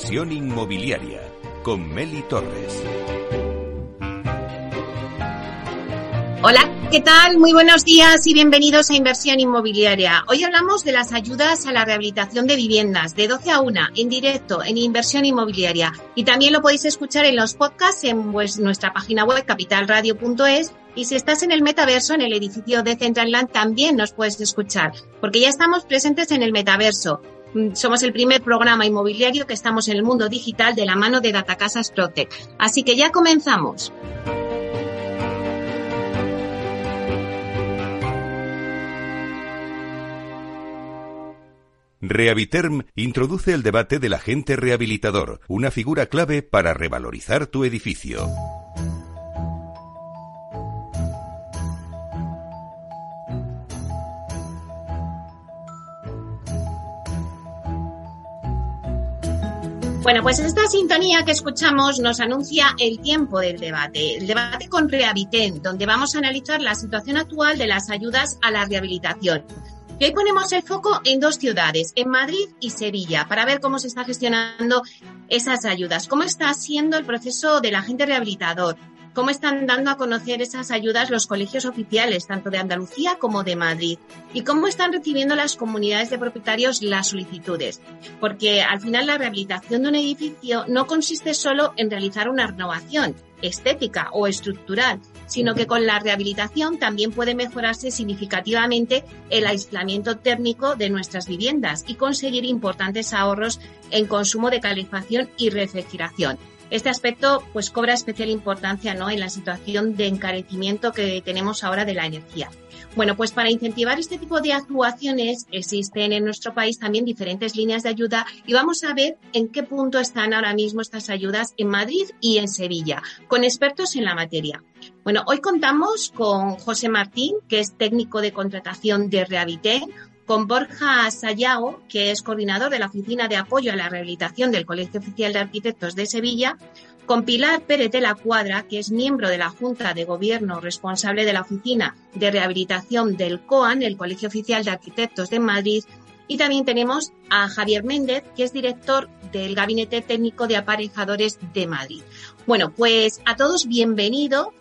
Inversión inmobiliaria con Meli Torres. Hola, ¿qué tal? Muy buenos días y bienvenidos a Inversión Inmobiliaria. Hoy hablamos de las ayudas a la rehabilitación de viviendas de 12 a 1 en directo en Inversión Inmobiliaria. Y también lo podéis escuchar en los podcasts en pues, nuestra página web capitalradio.es y si estás en el metaverso, en el edificio de Centralland, también nos puedes escuchar, porque ya estamos presentes en el metaverso. Mm, somos el primer programa inmobiliario que estamos en el mundo digital de la mano de Datacasas Protec. Así que ya comenzamos. Rehabiterm introduce el debate del agente rehabilitador, una figura clave para revalorizar tu edificio. Bueno, pues esta sintonía que escuchamos nos anuncia el tiempo del debate, el debate con Rehabiten, donde vamos a analizar la situación actual de las ayudas a la rehabilitación. Y hoy ponemos el foco en dos ciudades, en Madrid y Sevilla, para ver cómo se está gestionando esas ayudas, cómo está siendo el proceso del agente rehabilitador, cómo están dando a conocer esas ayudas los colegios oficiales, tanto de Andalucía como de Madrid, y cómo están recibiendo las comunidades de propietarios las solicitudes. Porque al final la rehabilitación de un edificio no consiste solo en realizar una renovación estética o estructural, sino que con la rehabilitación también puede mejorarse significativamente el aislamiento térmico de nuestras viviendas y conseguir importantes ahorros en consumo de calefacción y refrigeración. Este aspecto pues cobra especial importancia ¿no? en la situación de encarecimiento que tenemos ahora de la energía. Bueno, pues para incentivar este tipo de actuaciones existen en nuestro país también diferentes líneas de ayuda y vamos a ver en qué punto están ahora mismo estas ayudas en Madrid y en Sevilla, con expertos en la materia. Bueno, hoy contamos con José Martín, que es técnico de contratación de Rehabité, con Borja Sayao, que es coordinador de la Oficina de Apoyo a la Rehabilitación del Colegio Oficial de Arquitectos de Sevilla, con Pilar Pérez de la Cuadra, que es miembro de la Junta de Gobierno responsable de la Oficina de Rehabilitación del COAN, el Colegio Oficial de Arquitectos de Madrid, y también tenemos a Javier Méndez, que es director del Gabinete Técnico de Aparejadores de Madrid. Bueno, pues a todos bienvenido.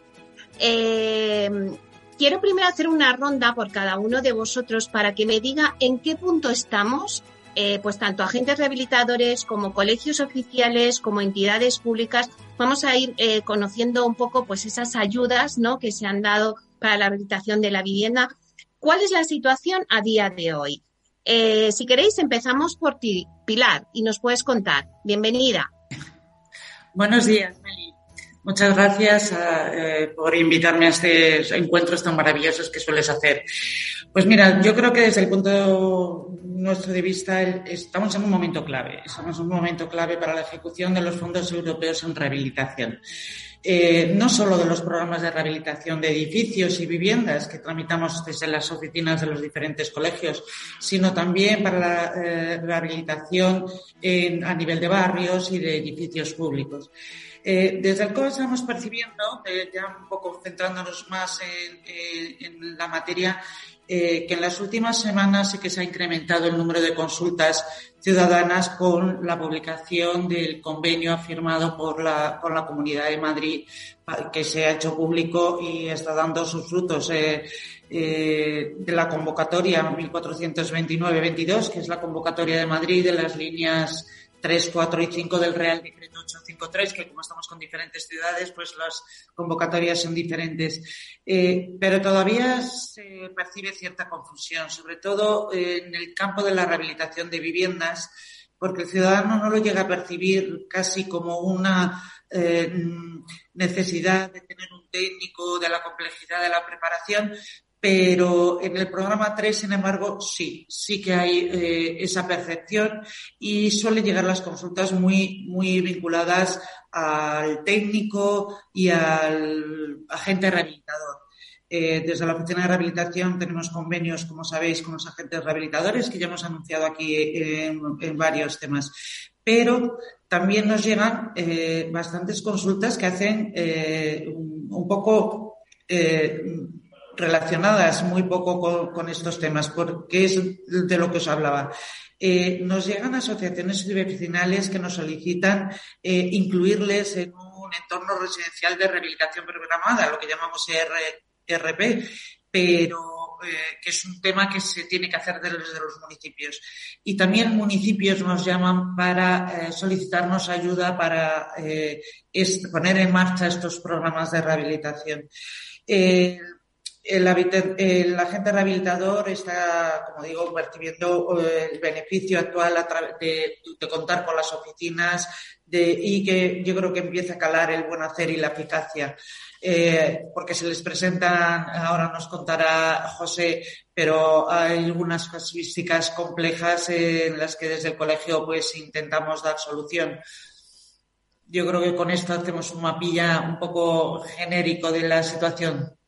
Eh, quiero primero hacer una ronda por cada uno de vosotros para que me diga en qué punto estamos eh, pues tanto agentes rehabilitadores como colegios oficiales, como entidades públicas, vamos a ir eh, conociendo un poco pues esas ayudas ¿no? que se han dado para la rehabilitación de la vivienda. ¿Cuál es la situación a día de hoy? Eh, si queréis, empezamos por ti, Pilar, y nos puedes contar. Bienvenida. Buenos días, Meli. Muchas gracias por invitarme a estos encuentros tan maravillosos que sueles hacer. Pues mira, yo creo que desde el punto nuestro de vista estamos en un momento clave. Estamos en un momento clave para la ejecución de los fondos europeos en rehabilitación. Eh, no solo de los programas de rehabilitación de edificios y viviendas que tramitamos desde las oficinas de los diferentes colegios, sino también para la eh, rehabilitación a nivel de barrios y de edificios públicos. Eh, desde el COE estamos percibiendo, ya un poco centrándonos más en la materia, eh, que en las últimas semanas sí que se ha incrementado el número de consultas ciudadanas con la publicación del convenio firmado por la, por la Comunidad de Madrid que se ha hecho público y está dando sus frutos. Eh, eh, de la convocatoria 1429-22, que es la convocatoria de Madrid de las líneas 3, 4 y 5 del Real Decreto 853, que como estamos con diferentes ciudades, pues las convocatorias son diferentes. Eh, pero todavía se percibe cierta confusión, sobre todo en el campo de la rehabilitación de viviendas, porque el ciudadano no lo llega a percibir casi como una eh, necesidad de tener un técnico, de la complejidad de la preparación, pero en el programa 3, sin embargo, sí, sí que hay eh, esa percepción y suelen llegar las consultas muy, muy vinculadas al técnico y al agente rehabilitador. Eh, desde la Oficina de Rehabilitación tenemos convenios, como sabéis, con los agentes rehabilitadores que ya hemos anunciado aquí en, varios temas. Pero también nos llegan eh, bastantes consultas que hacen un, poco relacionadas muy poco con, estos temas, porque es de lo que os hablaba. Eh, nos llegan asociaciones vecinales que nos solicitan eh, incluirles en un entorno residencial de rehabilitación programada, lo que llamamos RP, pero eh, que es un tema que se tiene que hacer desde los municipios. Y también municipios nos llaman para solicitarnos ayuda para poner en marcha estos programas de rehabilitación el, agente rehabilitador está, como digo, percibiendo eh, el beneficio actual a través de, contar con las oficinas de, y que yo creo que empieza a calar el buen hacer y la eficacia. Eh, porque se les presentan, ahora nos contará José, pero hay algunas casuísticas complejas en las que desde el colegio pues intentamos dar solución. Yo creo que con esto hacemos un mapilla un poco genérico de la situación.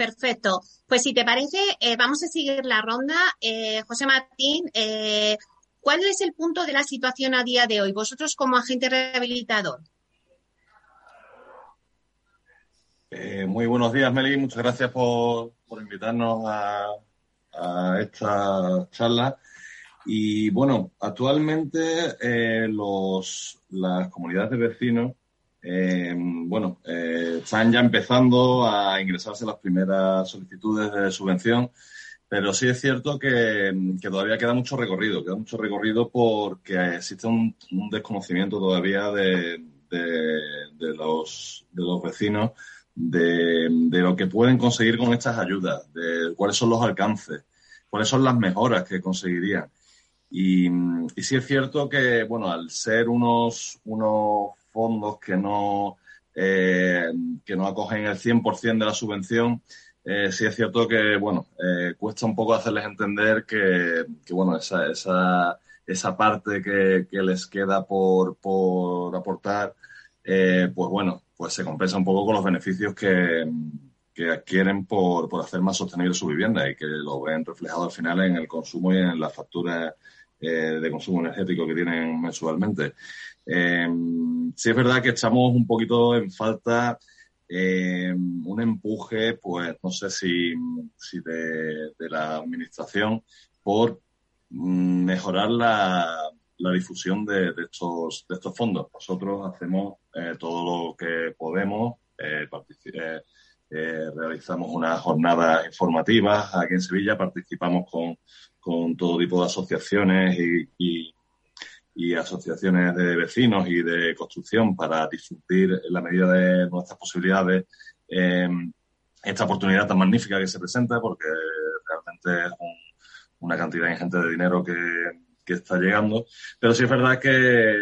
Perfecto. Pues si te parece, eh, vamos a seguir la ronda. Eh, José Martín, eh, ¿cuál es el punto de la situación a día de hoy? Vosotros como agente rehabilitador. muy buenos días, Meli. Muchas gracias por, invitarnos a, a, esta charla. Y bueno, actualmente los, las comunidades de vecinos eh, bueno, eh, están ya empezando a ingresarse las primeras solicitudes de subvención, pero sí es cierto que, todavía queda mucho recorrido, queda mucho recorrido porque existe un, desconocimiento todavía de, los, de los vecinos de, lo que pueden conseguir con estas ayudas, de cuáles son los alcances, cuáles son las mejoras que conseguirían. Y, y sí es cierto que, bueno, al ser unos, unos fondos que no, eh, que no acogen el 100% de la subvención, eh, sí es cierto que, bueno, eh, cuesta un poco hacerles entender que, bueno, esa, esa, esa parte que, les queda por, por aportar, pues bueno, pues se compensa un poco con los beneficios que, que adquieren por, por hacer más sostenible su vivienda y que lo ven reflejado al final en el consumo y en las facturas de consumo energético que tienen mensualmente. Eh, sí es verdad que echamos un poquito en falta eh, un empuje, pues no sé si, de, la administración por mm, mejorar la, la difusión de, estos, de estos fondos. Nosotros hacemos eh, todo lo que podemos, eh, eh, realizamos unas jornadas informativas aquí en Sevilla, participamos con, con todo tipo de asociaciones y y asociaciones de vecinos y de construcción para difundir en la medida de nuestras posibilidades em, esta oportunidad tan magnífica que se presenta porque realmente es una cantidad ingente de dinero que, está llegando. Pero sí es verdad que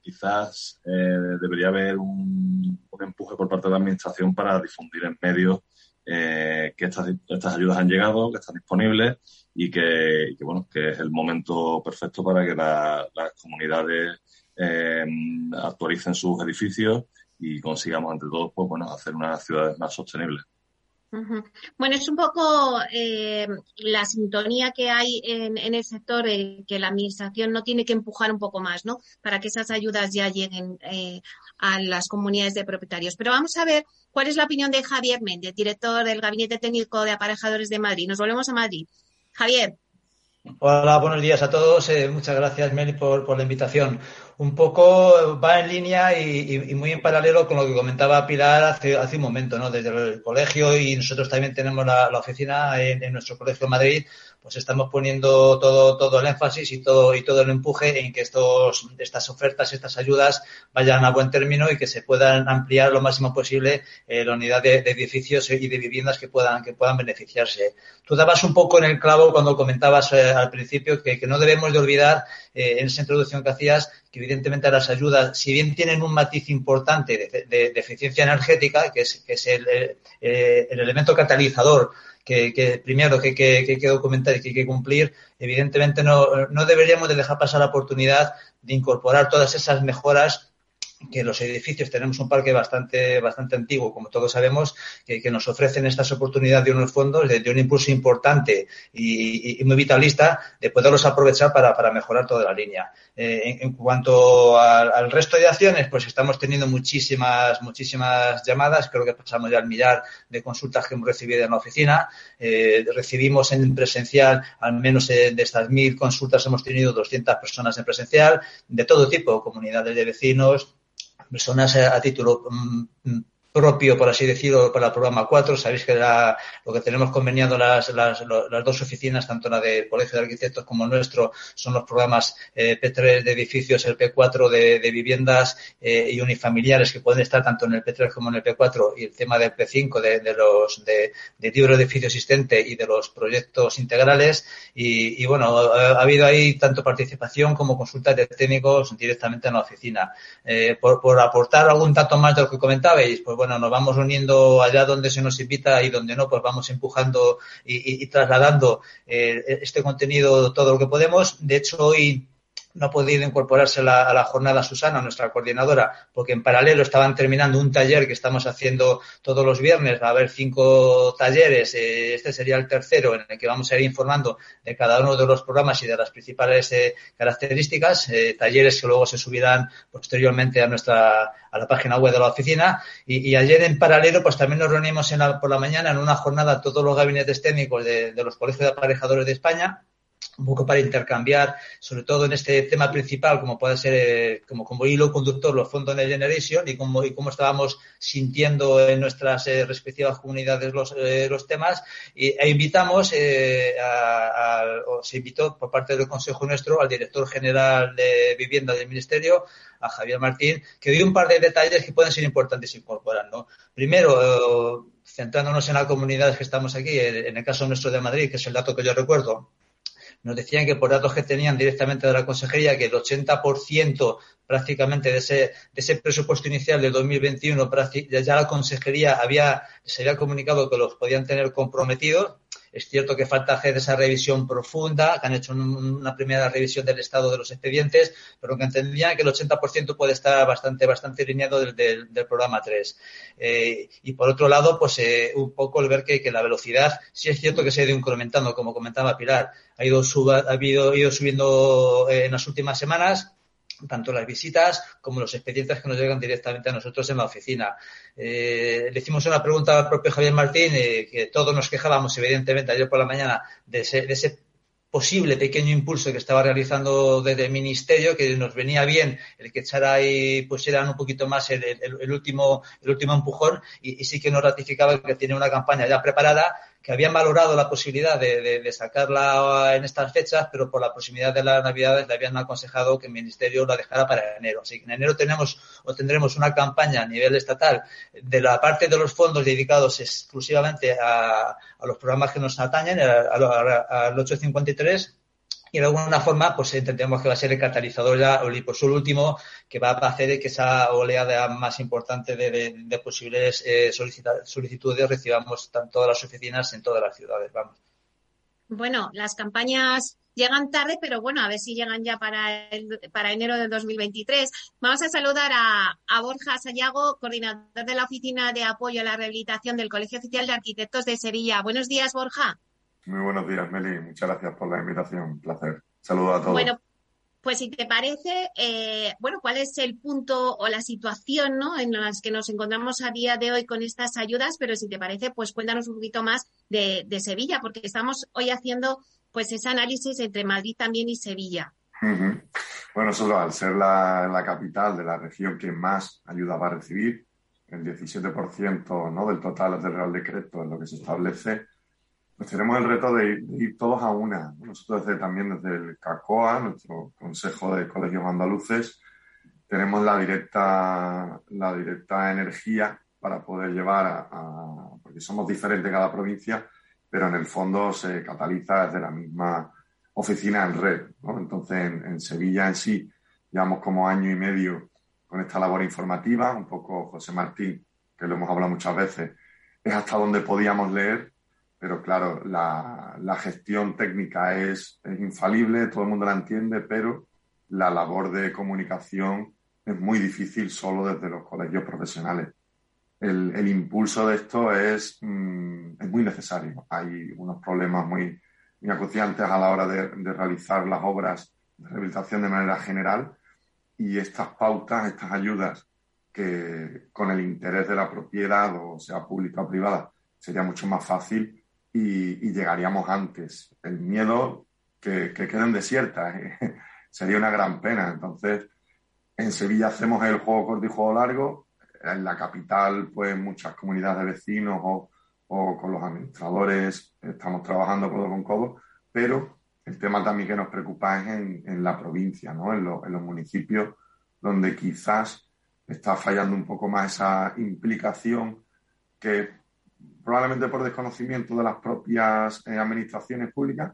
quizás eh, debería haber un, empuje por parte de la Administración para difundir en medios eh, que estas, estas ayudas han llegado, que están disponibles y que, bueno, que es el momento perfecto para que las comunidades eh, actualicen sus edificios y consigamos entre todos pues bueno hacer unas ciudades más sostenibles. Bueno, es un poco eh, la sintonía que hay en, el sector, eh, que la administración no tiene que empujar un poco más, ¿no? Para que esas ayudas ya lleguen eh, a las comunidades de propietarios. Pero vamos a ver cuál es la opinión de Javier Méndez, director del Gabinete Técnico de Aparejadores de Madrid. Nos volvemos a Madrid. Javier. Hola, buenos días a todos. Eh, muchas gracias, Meli, por, la invitación. Un poco va en línea y, muy en paralelo con lo que comentaba Pilar hace, hace un momento, ¿no? Desde el colegio y nosotros también tenemos la, oficina en, en, nuestro colegio de Madrid pues estamos poniendo todo, todo el énfasis y todo, y todo el empuje en que estos, estas ofertas, estas ayudas vayan a buen término y que se puedan ampliar lo máximo posible eh, la unidad de, edificios y de viviendas que puedan, que puedan beneficiarse. Tú dabas un poco en el clavo cuando comentabas eh, al principio que, no debemos de olvidar eh, en esa introducción que hacías que evidentemente las ayudas, si bien tienen un matiz importante de, eficiencia energética, que es, que es el, el elemento catalizador que, primero que, que, que, hay que documentar y que hay que cumplir, evidentemente no, no deberíamos de dejar pasar la oportunidad de incorporar todas esas mejoras que los edificios tenemos un parque bastante, bastante antiguo, como todos sabemos, que, nos ofrecen estas oportunidades de unos fondos, de, un impulso importante y, muy vitalista de poderlos aprovechar para, mejorar toda la línea. Eh, en, cuanto al, resto de acciones, pues estamos teniendo muchísimas, muchísimas llamadas, creo que pasamos ya al millar de consultas que hemos recibido en la oficina. Eh, recibimos en presencial, al menos de estas mil consultas, hemos tenido 200 personas en presencial, de todo tipo, comunidades de vecinos, personas a, título mm, propio, por así decirlo, para el programa 4. Sabéis que lo que tenemos conveniado las, las, las, dos oficinas, tanto la del Colegio de Arquitectos como el nuestro, son los programas eh, P3 de edificios, el P4 de, de viviendas eh, y unifamiliares que pueden estar tanto en el P3 como en el P4 y el tema del P5 de, de los de, de libro de edificio existente y de los proyectos integrales. Y, y bueno, ha, habido ahí tanto participación como consultas de técnicos directamente en la oficina. Eh, por, por aportar algún dato más de lo que comentabais, pues bueno, nos vamos uniendo allá donde se nos invita y donde no, pues vamos empujando y, trasladando eh, este contenido todo lo que podemos. De hecho, hoy no ha podido incorporarse a la jornada Susana, nuestra coordinadora, porque en paralelo estaban terminando un taller que estamos haciendo todos los viernes. Va a haber cinco talleres. Eh, este sería el tercero en el que vamos a ir informando de cada uno de los programas y de las principales eh, características. Eh, talleres que luego se subirán posteriormente a nuestra a la página web de la oficina. Y, ayer en paralelo, pues también nos reunimos en por la mañana en una jornada todos los gabinetes técnicos de los colegios de aparejadores de España un poco para intercambiar, sobre todo en este tema principal, como puede ser eh, como, como hilo conductor los fondos de Generation y cómo, y cómo estábamos sintiendo en nuestras eh, respectivas comunidades los, eh, los temas. Y, e invitamos, o se invitó por parte del Consejo nuestro al director general de Vivienda del Ministerio, a Javier Martín, que dio un par de detalles que pueden ser importantes incorporar. ¿no? Primero, centrándonos en las comunidades que estamos aquí, en el caso nuestro de Madrid, que es el dato que yo recuerdo, nos decían que por datos que tenían directamente de la consejería, que el 80% prácticamente de ese, de ese presupuesto inicial del 2021, ya la consejería había, se había comunicado que los podían tener comprometidos es cierto que falta hacer esa revisión profunda, que han hecho una primera revisión del estado de los expedientes, pero que entendían que el 80% puede estar bastante, bastante alineado del, programa 3. Eh, y por otro lado, pues eh, un poco el ver que, la velocidad, sí es cierto que se ha ido incrementando, como comentaba Pilar, ha ido, ha ido subiendo eh, en las últimas semanas tanto las visitas como los expedientes que nos llegan directamente a nosotros en la oficina. Eh, le hicimos una pregunta al propio Javier Martín, eh, que todos nos quejábamos, evidentemente, ayer por la mañana, de ese, de ese posible pequeño impulso que estaba realizando desde el ministerio, que nos venía bien el que echara y pusieran un poquito más el, último, el último empujón y, y, sí que nos ratificaba que tiene una campaña ya preparada que habían valorado la posibilidad de, sacarla en estas fechas, pero por la proximidad de las Navidades le habían aconsejado que el Ministerio la dejara para enero. Así que en enero tenemos o tendremos una campaña a nivel estatal de la parte de los fondos dedicados exclusivamente a, los programas que nos atañen, al 853 y de alguna forma pues entendemos que va a ser el catalizador ya o el hiposol último que va a hacer que esa oleada más importante de, posibles eh, solicitudes recibamos en todas las oficinas en todas las ciudades. Vamos. Bueno, las campañas llegan tarde, pero bueno, a ver si llegan ya para, para enero de 2023. Vamos a saludar a, a, Borja Sayago, coordinador de la Oficina de Apoyo a la Rehabilitación del Colegio Oficial de Arquitectos de Sevilla. Buenos días, Borja. Muy buenos días, Meli. Muchas gracias por la invitación. Un placer. Saludos a todos. Bueno, pues si te parece, eh, bueno, ¿cuál es el punto o la situación ¿no? en las que nos encontramos a día de hoy con estas ayudas? Pero si te parece, pues cuéntanos un poquito más de, Sevilla, porque estamos hoy haciendo pues ese análisis entre Madrid también y Sevilla. Bueno, solo al ser la, la, capital de la región que más ayuda va a recibir, el 17% ¿no? del total del Real Decreto en lo que se establece, pues tenemos el reto de ir, todos a una. Nosotros también desde el CACOA, nuestro Consejo de Colegios Andaluces, tenemos la directa, la directa energía para poder llevar a, porque somos diferentes cada provincia, pero en el fondo se cataliza desde la misma oficina en red. Entonces, en, en, Sevilla en sí, llevamos como año y medio con esta labor informativa, un poco José Martín, que lo hemos hablado muchas veces, es hasta donde podíamos leer pero claro, la, gestión técnica es, infalible, todo el mundo la entiende, pero la labor de comunicación es muy difícil solo desde los colegios profesionales. El, impulso de esto es, mm, es, muy necesario. Hay unos problemas muy, muy acuciantes a la hora de, realizar las obras de rehabilitación de manera general y estas pautas, estas ayudas que con el interés de la propiedad, o sea pública o privada, sería mucho más fácil y, llegaríamos antes. El miedo que, que queden desiertas sería una gran pena. Entonces, en Sevilla hacemos el juego corto y juego largo. En la capital, pues muchas comunidades de vecinos o, con los administradores estamos trabajando codo con codo, pero el tema también que nos preocupa es en, la provincia, ¿no? En, en, los municipios donde quizás está fallando un poco más esa implicación que probablemente por desconocimiento de las propias eh, administraciones públicas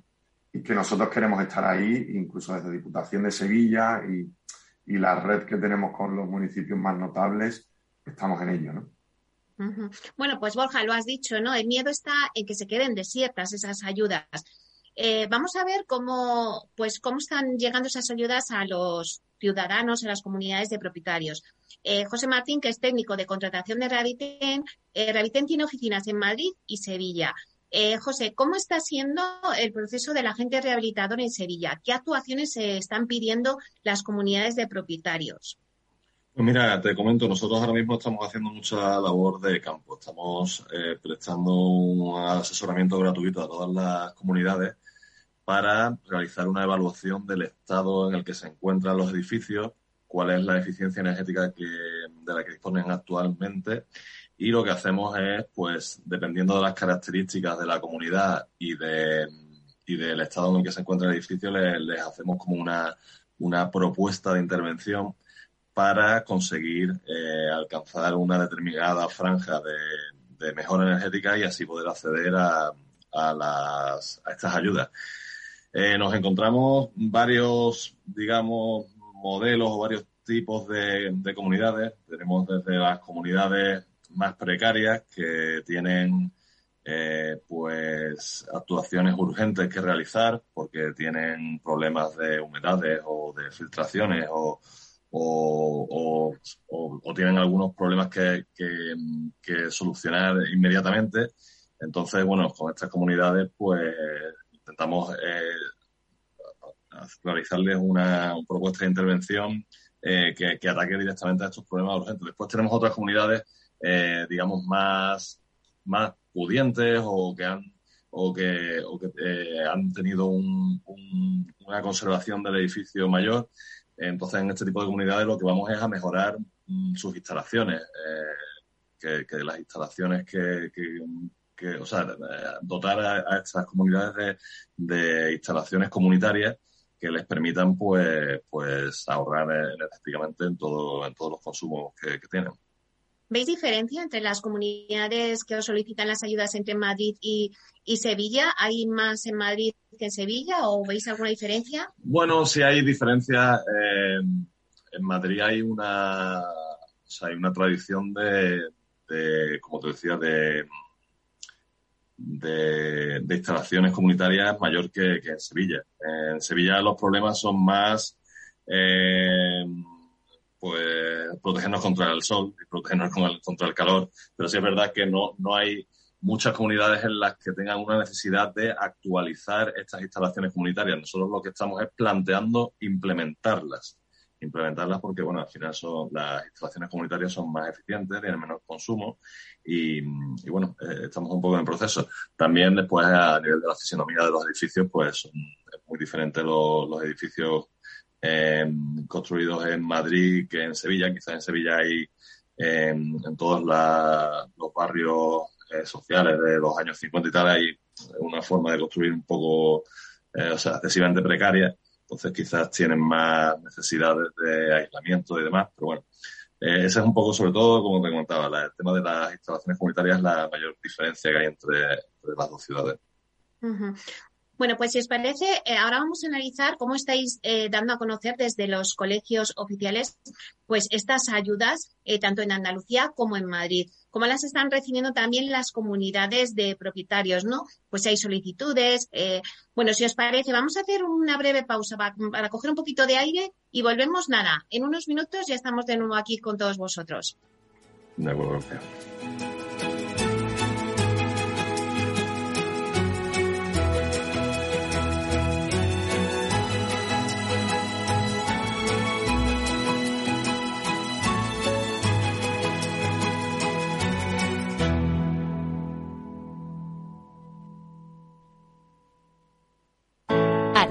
y que nosotros queremos estar ahí, incluso desde Diputación de Sevilla y la red que tenemos con los municipios más notables, estamos en ello, ¿no? Bueno, pues Borja, lo has dicho, ¿no? El miedo está en que se queden desiertas esas ayudas. Eh, vamos a ver cómo, pues, cómo están llegando esas ayudas a los ciudadanos, a las comunidades de propietarios. Eh, José Martín, que es técnico de contratación de Reviten, eh, tiene oficinas en Madrid y Sevilla. Eh, José, ¿cómo está siendo el proceso del agente rehabilitador en Sevilla? ¿Qué actuaciones se están pidiendo las comunidades de propietarios? Pues mira, te comento, nosotros ahora mismo estamos haciendo mucha labor de campo. Estamos eh, prestando un asesoramiento gratuito a todas las comunidades para realizar una evaluación del estado en el que se encuentran los edificios, cuál es la eficiencia energética de la que disponen actualmente y lo que hacemos es, pues, dependiendo de las características de la comunidad y, de, y del estado en el que se encuentra el edificio, les, hacemos como una, una, propuesta de intervención para conseguir eh, alcanzar una determinada franja de, de, mejora energética y así poder acceder a, a, las, a estas ayudas. Eh, nos encontramos varios, digamos, modelos o varios tipos de, de comunidades. Tenemos desde las comunidades más precarias que tienen eh, pues actuaciones urgentes que realizar porque tienen problemas de humedades o de filtraciones o, o, o, tienen algunos problemas que, que, solucionar inmediatamente. Entonces, bueno, con estas comunidades pues intentamos eh, realizarles una, propuesta de intervención eh, que, que ataque directamente a estos problemas urgentes. Después tenemos otras comunidades eh, digamos, más, más pudientes o que han, o que, que han tenido un, una conservación del edificio mayor. Entonces, en este tipo de comunidades lo que vamos es a mejorar mm, sus instalaciones, eh, que, las instalaciones que, que, o sea, dotar a, estas comunidades de, de, instalaciones comunitarias que les permitan, pues, pues ahorrar energéticamente en todo, en todos los consumos que tienen. ¿Veis diferencia entre las comunidades que os solicitan las ayudas entre Madrid y, Sevilla? ¿Hay más en Madrid que en Sevilla o veis alguna diferencia? Bueno, sí hay diferencia. Eh, en Madrid hay una, hay una tradición de, como te decía, de, de, instalaciones comunitarias mayor que, en Sevilla. En Sevilla los problemas son más... Eh, pues protegernos contra el sol y protegernos contra el calor. Pero sí es verdad que no, no hay muchas comunidades en las que tengan una necesidad de actualizar estas instalaciones comunitarias. Nosotros lo que estamos es planteando implementarlas. Implementarlas porque, bueno, al final son, las instalaciones comunitarias son más eficientes, tienen menos consumo y, bueno, eh, estamos un poco en el proceso. También después a nivel de la fisionomía de los edificios, pues son muy diferentes los, edificios eh, construidos en Madrid que en Sevilla. Quizás en Sevilla hay en todos los barrios eh, sociales de los años 50 y tal, hay una forma de construir un poco, eh, o sea, excesivamente precaria. Entonces quizás tienen más necesidades de aislamiento y demás, pero bueno. Eh, ese es un poco, sobre todo, como te comentaba, el tema de las instalaciones comunitarias es la mayor diferencia que hay entre, las dos ciudades. Bueno, pues si os parece, eh, ahora vamos a analizar cómo estáis eh, dando a conocer desde los colegios oficiales pues estas ayudas, eh, tanto en Andalucía como en Madrid. Cómo las están recibiendo también las comunidades de propietarios, ¿no? Pues hay solicitudes. bueno, si os parece, vamos a hacer una breve pausa para, para coger un poquito de aire y volvemos nada. En unos minutos ya estamos de nuevo aquí con todos vosotros. De acuerdo.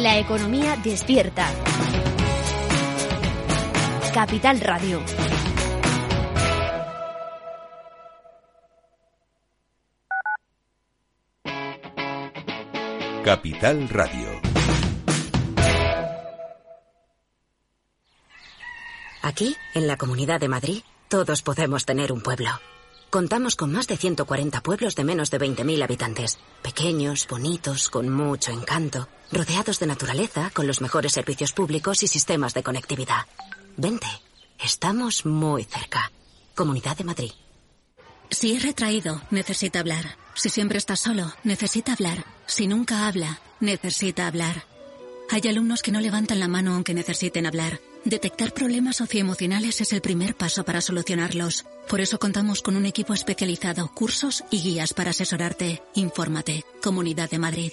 La economía despierta. Capital Radio. Capital Radio. Aquí, en la Comunidad de Madrid, todos podemos tener un pueblo. Contamos con más de 140 pueblos de menos de 20.000 habitantes. Pequeños, bonitos, con mucho encanto, rodeados de naturaleza, con los mejores servicios públicos y sistemas de conectividad. Vente, estamos muy cerca. Comunidad de Madrid. Si es retraído, necesita hablar. Si siempre está solo, necesita hablar. Si nunca habla, necesita hablar. Hay alumnos que no levantan la mano aunque necesiten hablar. Detectar problemas socioemocionales es el primer paso para solucionarlos. Por eso contamos con un equipo especializado, cursos y guías para asesorarte. Infórmate. Comunidad de Madrid.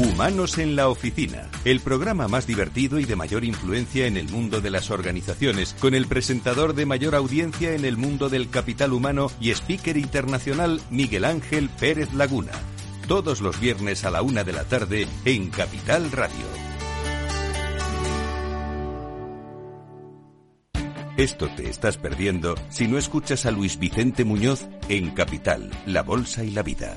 Humanos en la Oficina, el programa más divertido y de mayor influencia en el mundo de las organizaciones, con el presentador de mayor audiencia en el mundo del capital humano y speaker internacional Miguel Ángel Pérez Laguna. Todos los viernes a la una de la tarde en Capital Radio. Esto te estás perdiendo si no escuchas a Luis Vicente Muñoz en Capital, La Bolsa y la Vida.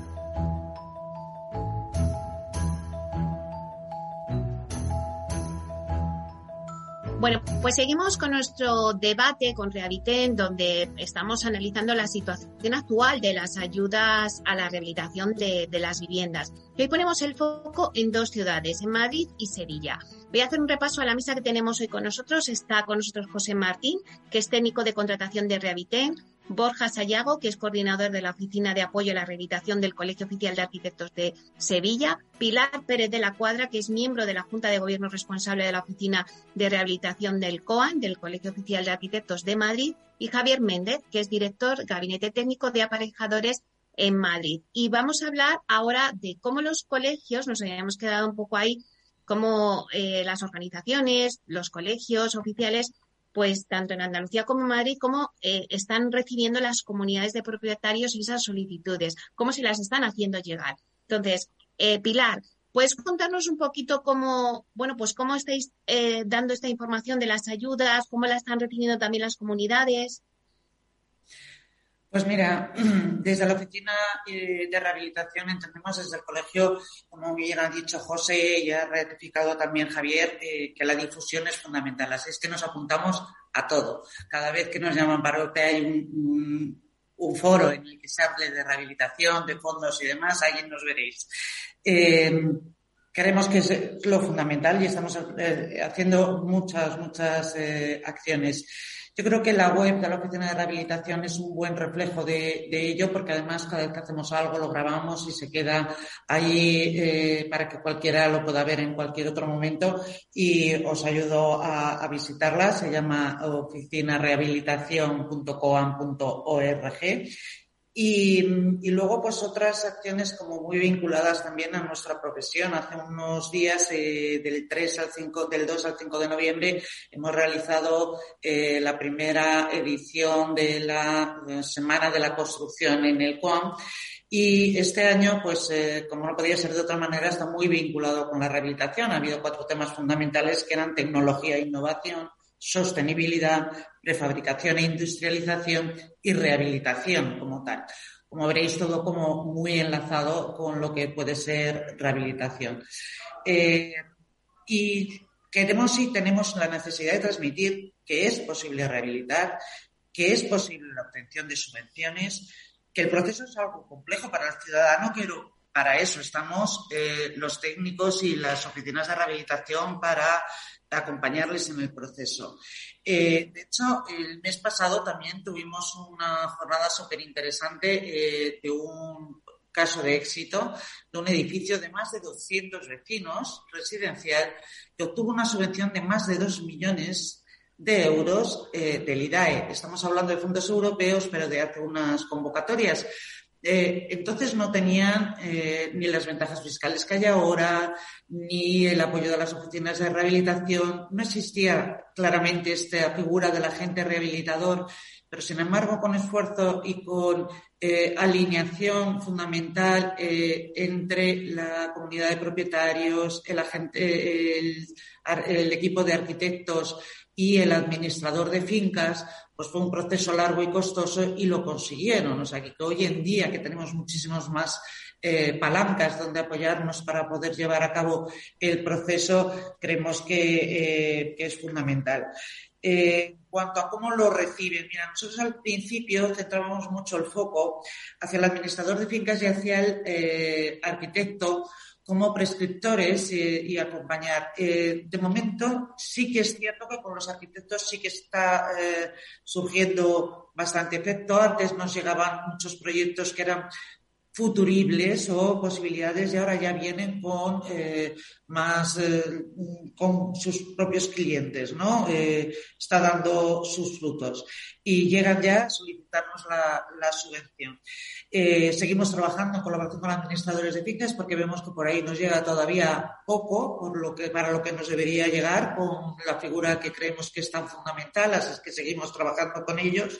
Bueno, pues seguimos con nuestro debate con Rehabiten, donde estamos analizando la situación actual de las ayudas a la rehabilitación de, las viviendas. hoy ponemos el foco en dos ciudades, en Madrid y Sevilla. Voy a hacer un repaso a la misa que tenemos hoy con nosotros. Está con nosotros José Martín, que es técnico de contratación de Rehabiten, Borja Sayago, que es coordinador de la Oficina de Apoyo a la Rehabilitación del Colegio Oficial de Arquitectos de Sevilla, Pilar Pérez de la Cuadra, que es miembro de la Junta de Gobierno responsable de la Oficina de Rehabilitación del COAN, del Colegio Oficial de Arquitectos de Madrid, y Javier Méndez, que es director Gabinete Técnico de Aparejadores en Madrid. Y vamos a hablar ahora de cómo los colegios, nos habíamos quedado un poco ahí, cómo eh, las organizaciones, los colegios oficiales pues tanto en Andalucía como en Madrid, cómo eh, están recibiendo las comunidades de propietarios esas solicitudes, cómo se las están haciendo llegar. Entonces, eh, Pilar, ¿puedes contarnos un poquito cómo, bueno, pues cómo estáis eh, dando esta información de las ayudas, cómo la están recibiendo también las comunidades? Pues mira, desde la oficina eh, de rehabilitación entendemos desde el colegio, como bien ha dicho José y ha ratificado también Javier, eh, que la difusión es fundamental. Así es que nos apuntamos a todo. Cada vez que nos llaman para que hay un, foro en el que se hable de rehabilitación, de fondos y demás, ahí nos veréis. Eh, creemos que es lo fundamental y estamos haciendo muchas, muchas acciones. Yo creo que la web de la Oficina de Rehabilitación es un buen reflejo de, ello, porque además cada vez que hacemos algo lo grabamos y se queda ahí eh, para que cualquiera lo pueda ver en cualquier otro momento y os ayudo a, a visitarla. Se llama oficinarehabilitación.coam.org y, luego, pues otras acciones como muy vinculadas también a nuestra profesión. Hace unos días, eh, del 3 al 5, del 2 al 5 de noviembre, hemos realizado eh, la primera edición de la Semana de la Construcción en el CUAM. Y este año, pues, eh, como no podía ser de otra manera, está muy vinculado con la rehabilitación. Ha habido cuatro temas fundamentales que eran tecnología e innovación, sostenibilidad, prefabricación e industrialización y rehabilitación como tal. Como veréis, todo como muy enlazado con lo que puede ser rehabilitación. Eh, y queremos y tenemos la necesidad de transmitir que es posible rehabilitar, que es posible la obtención de subvenciones, que el proceso es algo complejo para el ciudadano, pero para eso estamos eh, los técnicos y las oficinas de rehabilitación para acompañarles en el proceso. Eh, de hecho, el mes pasado también tuvimos una jornada súper interesante eh, de un caso de éxito de un edificio de más de 200 vecinos residencial que obtuvo una subvención de más de 2 millones de euros eh, del IDAE. Estamos hablando de fondos europeos, pero de hace unas convocatorias. Eh, entonces no tenían eh, ni las ventajas fiscales que hay ahora, ni el apoyo de las oficinas de rehabilitación. No existía claramente esta figura del agente rehabilitador, pero sin embargo con esfuerzo y con eh, alineación fundamental entre la comunidad de propietarios, el, agente, el equipo de arquitectos y el administrador de fincas, pues fue un proceso largo y costoso y lo consiguieron. O sea, que hoy en día que tenemos muchísimos más eh, palancas donde apoyarnos para poder llevar a cabo el proceso, creemos que, eh, es fundamental. Eh, en cuanto a cómo lo reciben, mira, nosotros al principio centrábamos mucho el foco hacia el administrador de fincas y hacia el arquitecto como prescriptores eh, y acompañar. Eh, de momento sí que es cierto que con los arquitectos sí que está eh, surgiendo bastante efecto. Antes nos llegaban muchos proyectos que eran futuribles o posibilidades y ahora ya vienen con eh, más eh, con sus propios clientes, ¿no? Eh, está dando sus frutos y llegan ya a solicitarnos la, subvención. seguimos trabajando en colaboración con administradores de fincas porque vemos que por ahí nos llega todavía poco por lo que, para lo que nos debería llegar con la figura que creemos que es tan fundamental, así que seguimos trabajando con ellos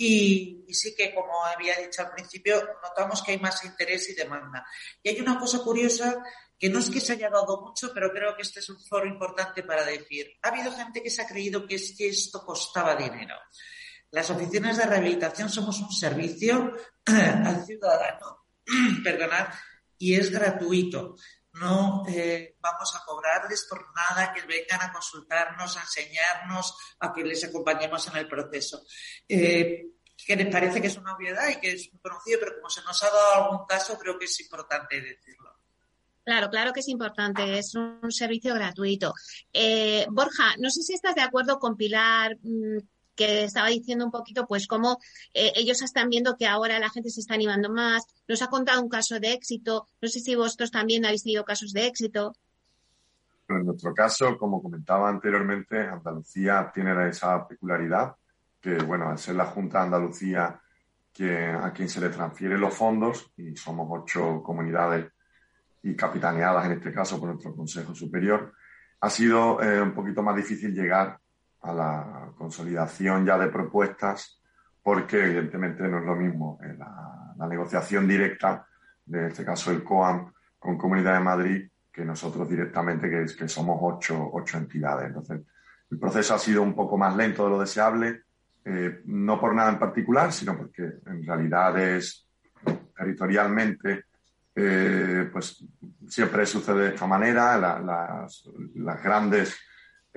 y, sí que, como había dicho al principio, notamos que hay más interés y demanda. Y hay una cosa curiosa que no es que se haya dado mucho, pero creo que este es un foro importante para decir. Ha habido gente que se ha creído que, esto costaba dinero. Las oficinas de rehabilitación somos un servicio al ciudadano, perdonad, y es gratuito. No eh, vamos a cobrarles por nada que vengan a consultarnos, a enseñarnos, a que les acompañemos en el proceso. Eh, que les parece que es una obviedad y que es muy conocido, pero como se nos ha dado algún caso, creo que es importante decirlo. Claro, claro que es importante, es un servicio gratuito. Eh, Borja, no sé si estás de acuerdo con Pilar, mm, que estaba diciendo un poquito, pues cómo eh, ellos están viendo que ahora la gente se está animando más. Nos ha contado un caso de éxito. No sé si vosotros también habéis tenido casos de éxito. En nuestro caso, como comentaba anteriormente, Andalucía tiene esa peculiaridad que, bueno, al ser la Junta de Andalucía a quien se le transfieren los fondos, y somos ocho comunidades y capitaneadas en este caso por nuestro Consejo Superior, ha sido eh, un poquito más difícil llegar a la consolidación ya de propuestas porque evidentemente no es lo mismo eh, la, la, negociación directa, de este caso el COAM, con Comunidad de Madrid, que nosotros directamente, que, que somos ocho, ocho entidades. Entonces, el proceso ha sido un poco más lento de lo deseable, eh, no por nada en particular, sino porque en realidad es territorialmente, eh, pues siempre sucede de esta manera. las, grandes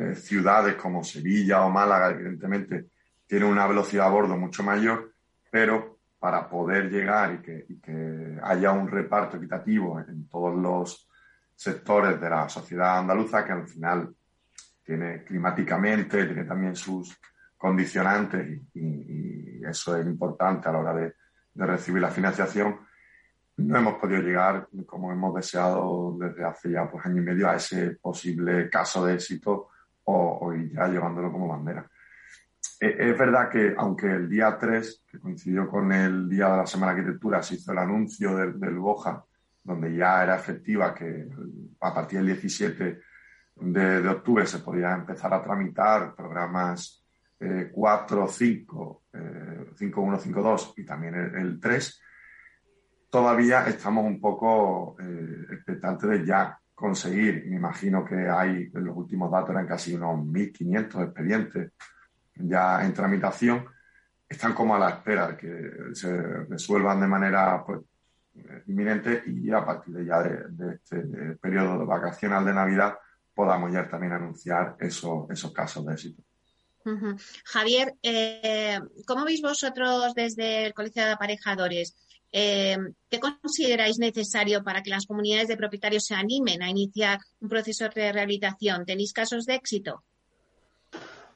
eh, ciudades como Sevilla o Málaga, evidentemente, tienen una velocidad a bordo mucho mayor, pero para poder llegar y que, haya un reparto equitativo en todos los sectores de la sociedad andaluza, que al final tiene climáticamente, tiene también sus condicionantes y, eso es importante a la hora de, recibir la financiación, no hemos podido llegar como hemos deseado desde hace ya pues, año y medio a ese posible caso de éxito o, ya llevándolo como bandera. E, es verdad que aunque el día 3, que coincidió con el día de la Semana de Arquitectura, se hizo el anuncio del, del BOJA, donde ya era efectiva que a partir del 17 de, de octubre se podía empezar a tramitar programas 4, 5, 5, 1, 5, 2 y también el, 3, todavía estamos un poco eh, expectantes de ya conseguir, me imagino que hay, en los últimos datos eran casi unos 1.500 expedientes ya en tramitación, están como a la espera de que se resuelvan de manera pues, inminente y a partir de ya de, este periodo vacacional de Navidad podamos ya también anunciar esos, esos casos de éxito. Javier, eh, ¿cómo veis vosotros desde el Colegio de Aparejadores? Eh, ¿Qué consideráis necesario para que las comunidades de propietarios se animen a iniciar un proceso de rehabilitación? ¿Tenéis casos de éxito?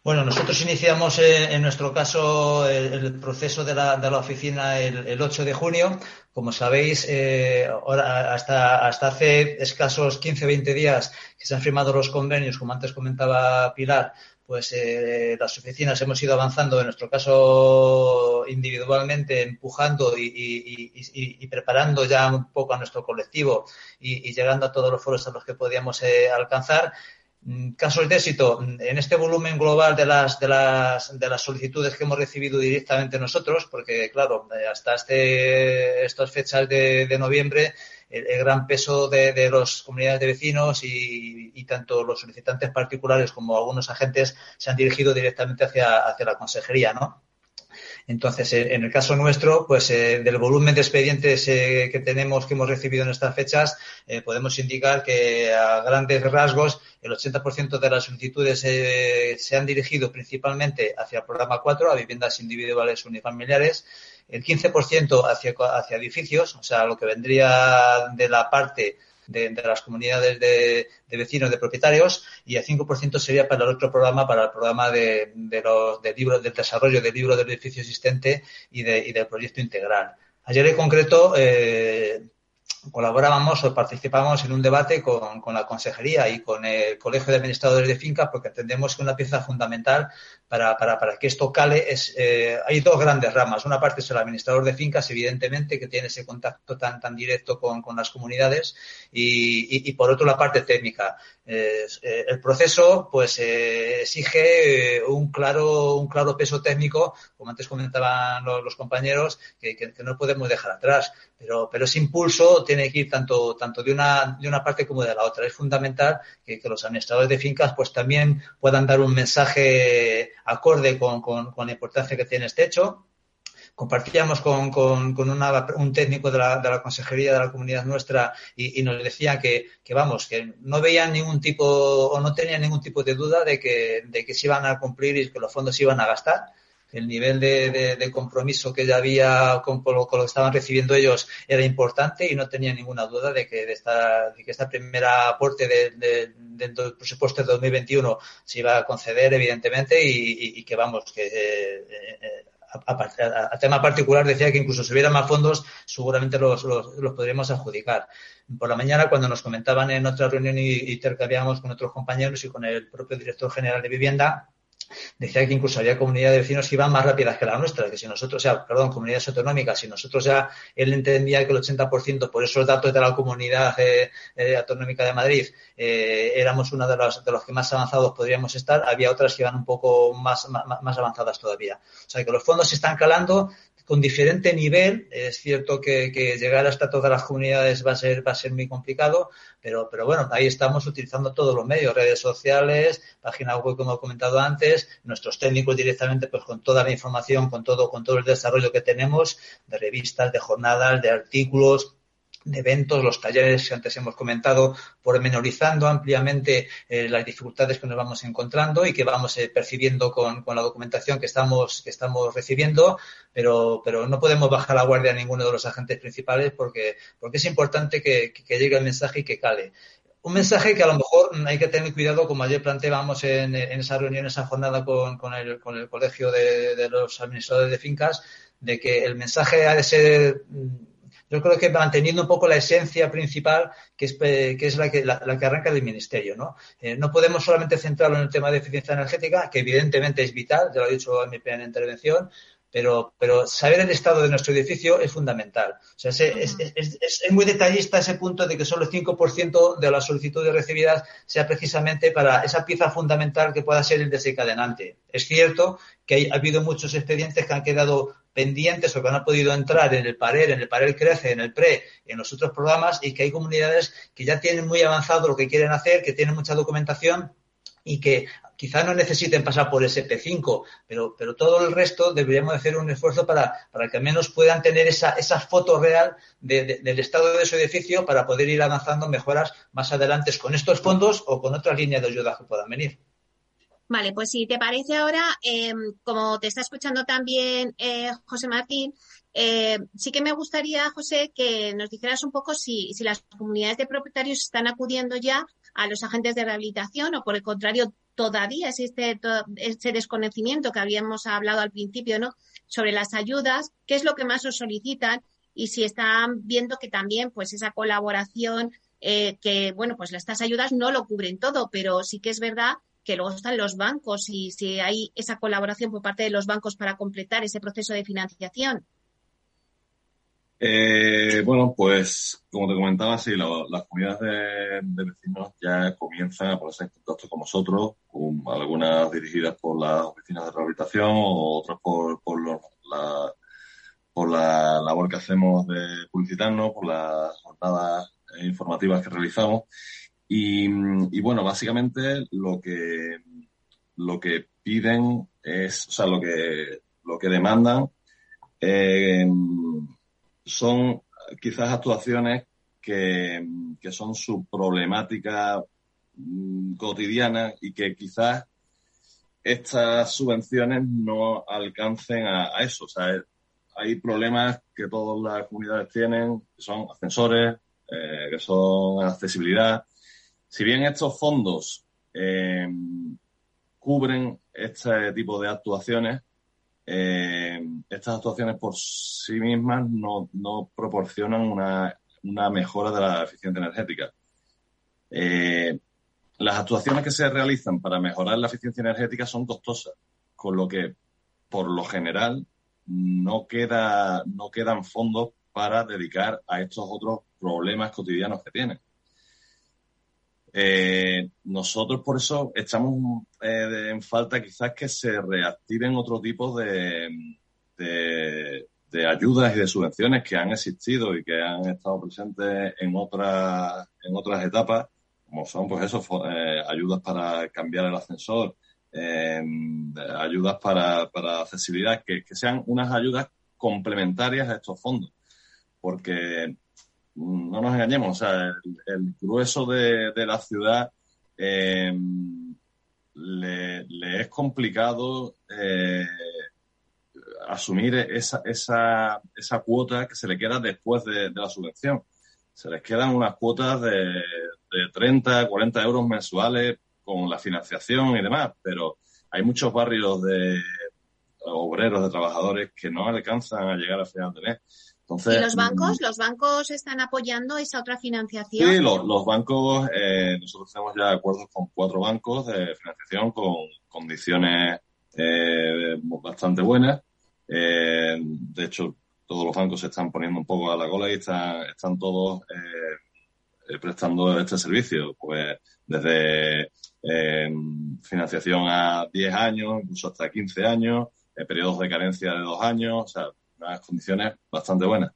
Bueno, nosotros iniciamos eh, en nuestro caso el, proceso de la, de la oficina el, 8 de junio. Como sabéis, hasta, hasta hace escasos 15-20 días que se han firmado los convenios, como antes comentaba Pilar, pues eh, las oficinas hemos ido avanzando, en nuestro caso individualmente, empujando y, preparando ya un poco a nuestro colectivo y, llegando a todos los foros a los que podíamos eh, alcanzar. Mm, casos de éxito, mm, en este volumen global de las, de las, de las solicitudes que hemos recibido directamente nosotros, porque claro, eh, hasta este, estas fechas de noviembre el, gran peso de, de las comunidades de vecinos y, tanto los solicitantes particulares como algunos agentes se han dirigido directamente hacia, hacia la consejería, ¿no? Entonces, en el caso nuestro, pues eh, del volumen de expedientes eh, que tenemos, que hemos recibido en estas fechas, eh, podemos indicar que a grandes rasgos el 80% de las solicitudes se han dirigido principalmente hacia el programa 4, a viviendas individuales unifamiliares, el 15% hacia, hacia edificios, o sea, lo que vendría de la parte de, las comunidades de, vecinos, de propietarios, y el 5% sería para el otro programa, para el programa de, los de libros, del desarrollo del libro del edificio existente y, y del proyecto integral. Ayer en concreto eh, colaborábamos o participábamos en un debate con, con, la consejería y con el Colegio de Administradores de Fincas porque entendemos que una pieza fundamental para, para, para que esto cale es, eh, hay dos grandes ramas. Una parte es el administrador de fincas, evidentemente, que tiene ese contacto tan, tan directo con, con las comunidades y, y, por otro la parte técnica. Eh, el proceso pues eh, exige un claro, un claro peso técnico, como antes comentaban los, compañeros, que, que, que, no podemos dejar atrás. Pero, pero ese impulso tiene que ir tanto, tanto de, una, de una parte como de la otra. Es fundamental que, que los administradores de fincas pues también puedan dar un mensaje acorde con, con, con la importancia que tiene este hecho. Compartíamos con, con, con un técnico de la, de la, consejería de la comunidad nuestra y, y nos decía que, que, vamos, que no veían ningún tipo o no tenían ningún tipo de duda de que, de que se iban a cumplir y que los fondos se iban a gastar el nivel de, compromiso que ya había con, con, lo, que estaban recibiendo ellos era importante y no tenía ninguna duda de que de esta, de que primera aporte de, del presupuesto de 2021 se iba a conceder, evidentemente, y, y, y que vamos, que eh, eh, a, a, tema particular decía que incluso si hubiera más fondos, seguramente los, los, los, podríamos adjudicar. Por la mañana, cuando nos comentaban en otra reunión y intercambiábamos con otros compañeros y con el propio director general de vivienda, decía que incluso había comunidades de vecinos que iban más rápidas que la nuestra, que si nosotros, o sea, perdón, comunidades autonómicas, si nosotros ya, él entendía que el 80%, por esos datos de la comunidad eh, eh, autonómica de Madrid, eh, éramos uno de los, de los que más avanzados podríamos estar, había otras que iban un poco más, más, más avanzadas todavía. O sea, que los fondos se están calando, con diferente nivel. Es cierto que, que, llegar hasta todas las comunidades va a ser, va a ser muy complicado, pero, pero bueno, ahí estamos utilizando todos los medios, redes sociales, página web, como he comentado antes, nuestros técnicos directamente, pues con toda la información, con todo, con todo el desarrollo que tenemos de revistas, de jornadas, de artículos, de eventos, los talleres que antes hemos comentado, pormenorizando ampliamente eh, las dificultades que nos vamos encontrando y que vamos eh, percibiendo con, con, la documentación que estamos, que estamos recibiendo, pero, pero no podemos bajar la guardia a ninguno de los agentes principales porque, porque es importante que, que llegue el mensaje y que cale. Un mensaje que a lo mejor hay que tener cuidado, como ayer planteábamos en, en esa reunión, esa jornada con, con, el, Colegio de, de los Administradores de Fincas, de que el mensaje ha de ser yo creo que manteniendo un poco la esencia principal, que es, que es la, que, la, la, que arranca del Ministerio. ¿no? Eh, no podemos solamente centrarlo en el tema de eficiencia energética, que evidentemente es vital, ya lo he dicho en mi primera intervención, pero, pero saber el estado de nuestro edificio es fundamental. O sea, es, es, es, es, muy detallista ese punto de que solo el 5% de las solicitudes recibidas sea precisamente para esa pieza fundamental que pueda ser el desencadenante. Es cierto que hay, ha habido muchos expedientes que han quedado pendientes o que han podido entrar en el PARER, en el PARER Crece, en el PRE, en los otros programas y que hay comunidades que ya tienen muy avanzado lo que quieren hacer, que tienen mucha documentación y que quizá no necesiten pasar por ese P5, pero, pero todo el resto deberíamos hacer un esfuerzo para, para que al menos puedan tener esa, esa foto real de, de, del estado de su edificio para poder ir avanzando mejoras más adelante con estos fondos o con otras líneas de ayuda que puedan venir. Vale, pues si te parece ahora, eh, como te está escuchando también eh, José Martín, eh, sí que me gustaría, José, que nos dijeras un poco si, si las comunidades de propietarios están acudiendo ya a los agentes de rehabilitación o por el contrario todavía existe todo ese desconocimiento que habíamos hablado al principio, ¿no? Sobre las ayudas, qué es lo que más os solicitan y si están viendo que también, pues, esa colaboración, eh, que, bueno, pues estas ayudas no lo cubren todo, pero sí que es verdad que luego están los bancos y si hay esa colaboración por parte de los bancos para completar ese proceso de financiación. Eh, bueno, pues como te comentaba, sí, lo, las comunidades de, vecinos ya comienzan a ponerse en contacto con nosotros, con algunas dirigidas por las oficinas de rehabilitación, otras por, por, los, la, por la labor que hacemos de publicitarnos, por las jornadas informativas que realizamos. Y, y bueno, básicamente lo que, lo que piden es, o sea, lo que, lo que demandan eh, son quizás actuaciones que, que son su problemática mmm, cotidiana y que quizás estas subvenciones no alcancen a, a, eso. O sea, hay problemas que todas las comunidades tienen, que son ascensores, eh, que son accesibilidad. Si bien estos fondos eh, cubren este tipo de actuaciones, eh, estas actuaciones por sí mismas no, proporcionan una, mejora de la eficiencia energética. Eh, las actuaciones que se realizan para mejorar la eficiencia energética son costosas, con lo que, por lo general, no quedan fondos para dedicar a estos otros problemas cotidianos que tienen. Eh, nosotros por eso echamos eh, en falta quizás que se reactiven otro tipo de, de, ayudas y de subvenciones que han existido y que han estado presentes en otras, en otras etapas, como son pues eso, eh, ayudas para cambiar el ascensor, ayudas para, para accesibilidad, que, sean unas ayudas complementarias a estos fondos. Porque no nos engañemos, o sea, el, grueso de, la ciudad em, le, es complicado eh, asumir esa, esa, esa, cuota que se le queda después de, la subvención. Se les quedan unas cuotas de, de 30, 40 euros mensuales con la financiación y demás, pero hay muchos barrios de obreros, de trabajadores que no alcanzan a llegar a final de mes. Entonces, ¿Y los bancos? Mm, ¿Los bancos están apoyando esa otra financiación? Sí, los, bancos, eh, nosotros tenemos ya acuerdos con cuatro bancos de financiación con condiciones eh, bastante buenas. Eh, de hecho, todos los bancos se están poniendo un poco a la cola y están, están todos prestando este servicio. Pues desde financiación a 10 años, incluso hasta 15 años, periodos de carencia de dos años, o sea, unas condiciones bastante buenas.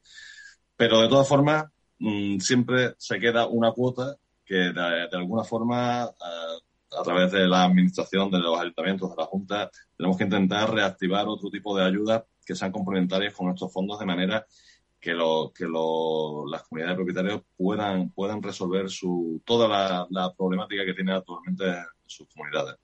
Pero de todas formas, mm, siempre se queda una cuota que de, alguna forma, a, través de la administración, de los ayuntamientos, de la Junta, tenemos que intentar reactivar otro tipo de ayudas que sean complementarias con estos fondos de manera que, lo, que lo, las comunidades de propietarios puedan, puedan resolver su, toda la, la problemática que tienen actualmente en sus comunidades.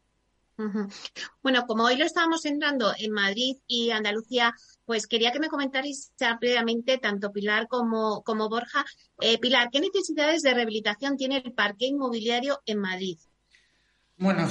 Bueno, como hoy lo estábamos centrando en Madrid y Andalucía, pues quería que me comentarais previamente tanto Pilar como, como Borja. Eh, Pilar, ¿qué necesidades de rehabilitación tiene el parque inmobiliario en Madrid? Bueno,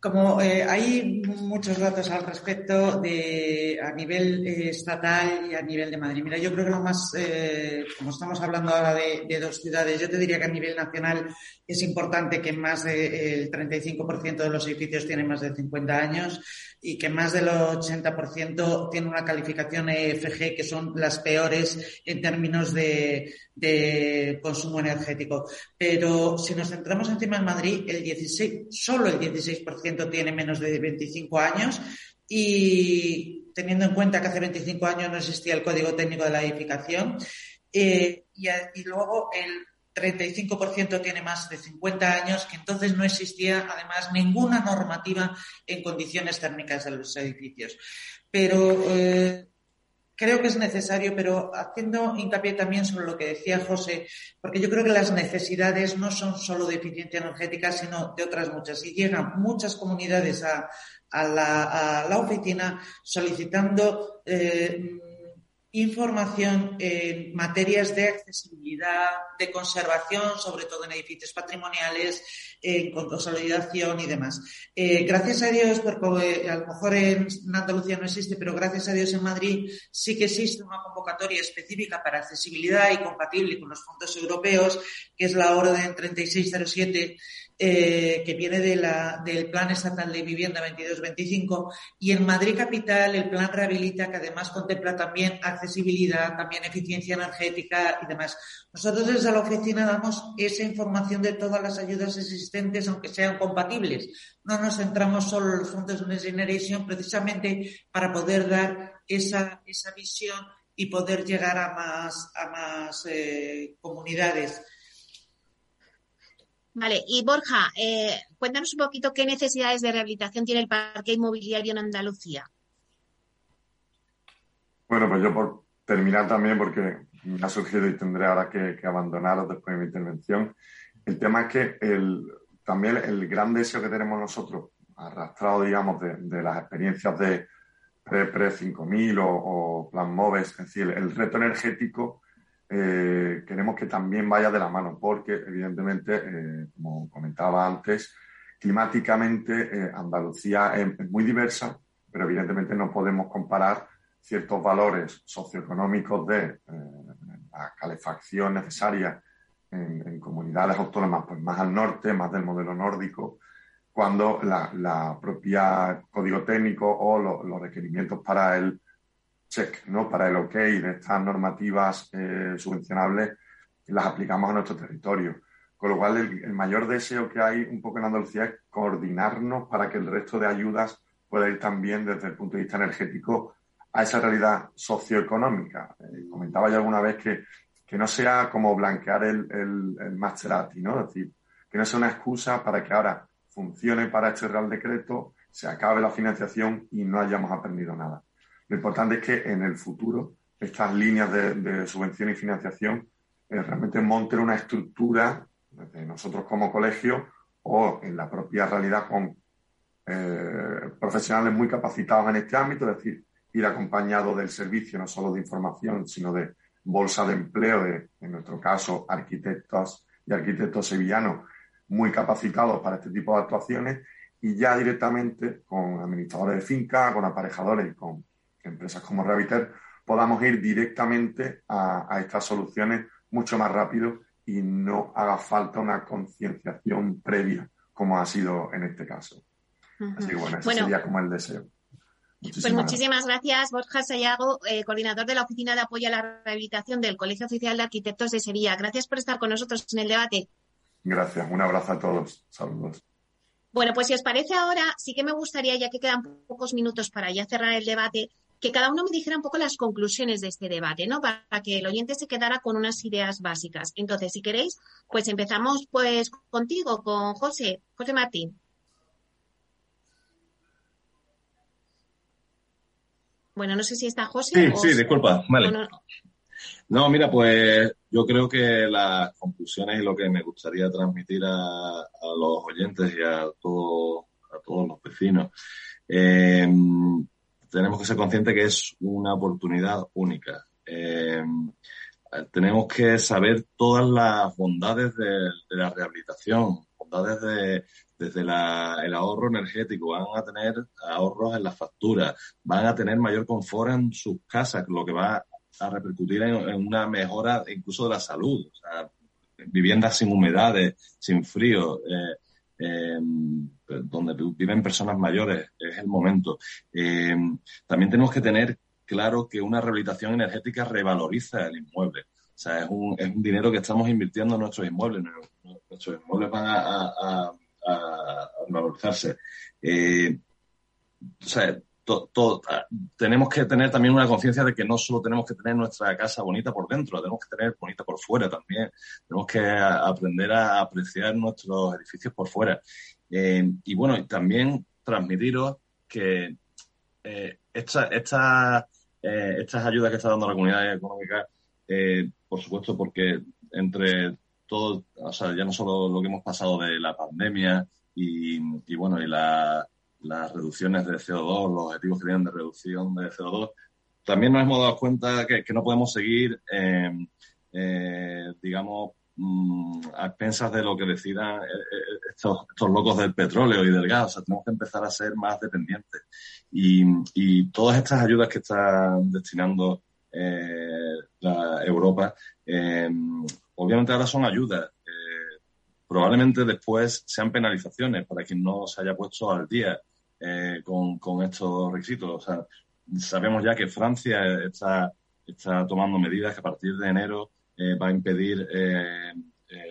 como eh, hay muchos datos al respecto de, a nivel eh, estatal y a nivel de Madrid. Mira, yo creo que lo más, eh, como estamos hablando ahora de, de, dos ciudades, yo te diría que a nivel nacional es importante que más del 35% de los edificios tienen más de 50 años y que más del 80% tiene una calificación EFG que son las peores en términos de, de consumo energético. Pero si nos centramos encima en Madrid, el 16, solo el 16% tiene menos de 25 años y teniendo en cuenta que hace 25 años no existía el código técnico de la edificación eh, y, luego el 35% tiene más de 50 años, que entonces no existía además ninguna normativa en condiciones térmicas de los edificios. Pero eh, creo que es necesario, pero haciendo hincapié también sobre lo que decía José, porque yo creo que las necesidades no son solo de eficiencia energética, sino de otras muchas. Y llegan muchas comunidades a, la, oficina solicitando eh, información en materias de accesibilidad, de conservación, sobre todo en edificios patrimoniales, en consolidación y demás. Eh, gracias a Dios, porque eh, a lo mejor en Andalucía no existe, pero gracias a Dios en Madrid sí que existe una convocatoria específica para accesibilidad y compatible con los fondos europeos, que es la orden 3607 eh, que viene de la, del Plan Estatal de Vivienda 22-25 y en Madrid Capital el Plan Rehabilita, que además contempla también accesibilidad, también eficiencia energética y demás. Nosotros desde la oficina damos esa información de todas las ayudas existentes, aunque sean compatibles. No nos centramos solo en los fondos de Next Generation precisamente para poder dar esa, esa visión y poder llegar a más, a más eh, comunidades. Vale, y Borja, eh, cuéntanos un poquito qué necesidades de rehabilitación tiene el parque inmobiliario en Andalucía. Bueno, pues yo por terminar también, porque me ha surgido y tendré ahora que, abandonaros después de mi intervención, el tema es que el, también el gran deseo que tenemos nosotros, arrastrado, digamos, de, las experiencias de Pre-Pre 5000 o, o Plan MOVES, es decir, el reto energético eh, queremos que también vaya de la mano, porque evidentemente, eh, como comentaba antes, climáticamente eh, Andalucía es, muy diversa, pero evidentemente no podemos comparar ciertos valores socioeconómicos de la calefacción necesaria en, comunidades autónomas pues más al norte, más del modelo nórdico, cuando la, propia código técnico o los requerimientos para el check, ¿no? Para el OK de estas normativas eh, subvencionables, las aplicamos a nuestro territorio. Con lo cual, el, mayor deseo que hay un poco en Andalucía es coordinarnos para que el resto de ayudas pueda ir también desde el punto de vista energético a esa realidad socioeconómica. Eh, comentaba yo alguna vez que, que no sea como blanquear el, el, el Maserati, ¿no? Es decir, que no sea una excusa para que ahora funcione para este Real Decreto, se acabe la financiación y no hayamos aprendido nada. Lo importante es que en el futuro estas líneas de, subvención y financiación eh, realmente monten una estructura de nosotros como colegio o en la propia realidad con eh, profesionales muy capacitados en este ámbito, es decir, ir acompañado del servicio no solo de información, sino de bolsa de empleo, de, en nuestro caso, arquitectos y arquitectos sevillanos muy capacitados para este tipo de actuaciones y ya directamente con administradores de finca, con aparejadores y con empresas como Reviter podamos ir directamente a, estas soluciones mucho más rápido y no haga falta una concienciación previa como ha sido en este caso. Así que bueno, ese sería como el deseo. pues muchísimas gracias, Borja Sayago, eh, coordinador de la Oficina de Apoyo a la Rehabilitación del Colegio Oficial de Arquitectos de Sevilla. Gracias por estar con nosotros en el debate. Gracias, un abrazo a todos. Saludos. Bueno, pues si os parece ahora, sí que me gustaría, ya que quedan pocos minutos para ya cerrar el debate, que cada uno me dijera un poco las conclusiones de este debate, ¿no? Para que el oyente se quedara con unas ideas básicas. Entonces, si queréis, pues empezamos pues contigo, con José, José Martín. Bueno, no sé si está José. Sí, sí, disculpa, vale. No, mira, pues yo creo que las conclusiones y lo que me gustaría transmitir a, los oyentes y a, todo, a todos los vecinos, eh, tenemos que ser conscientes que es una oportunidad única. Eh, tenemos que saber todas las bondades de, la rehabilitación, bondades de, desde el ahorro energético, van a tener ahorros en las facturas, van a tener mayor confort en sus casas, lo que va a repercutir en, una mejora incluso de la salud. Viviendas sin humedades, sin frío, eh, eh, donde viven personas mayores, es el momento. Eh, también tenemos que tener claro que una rehabilitación energética revaloriza el inmueble. O sea, es un, es un dinero que estamos invirtiendo en nuestros inmuebles. Nuestros inmuebles van a, valorizarse. o sea, Tenemos que tener también una conciencia de que no solo tenemos que tener nuestra casa bonita por dentro, la tenemos que tener bonita por fuera también. Tenemos que aprender a apreciar nuestros edificios por fuera. Eh, y bueno, también transmitiros que eh, esta, eh, estas ayudas que está dando la comunidad económica, por supuesto, porque entre todo, o sea, ya no solo lo que hemos pasado de la pandemia y, y bueno, y la las reducciones de CO2, los objetivos que tienen de reducción de CO2, también nos hemos dado cuenta que, no podemos seguir, eh, eh, digamos, mm, a expensas de lo que decidan eh, estos, locos del petróleo y del gas. O sea, tenemos que empezar a ser más dependientes. Y, todas estas ayudas que está destinando la Europa, obviamente ahora son ayudas. Probablemente después sean penalizaciones para quien no se haya puesto al día eh, con, estos requisitos. O sea, sabemos ya que Francia está, tomando medidas que a partir de enero eh, va a impedir eh,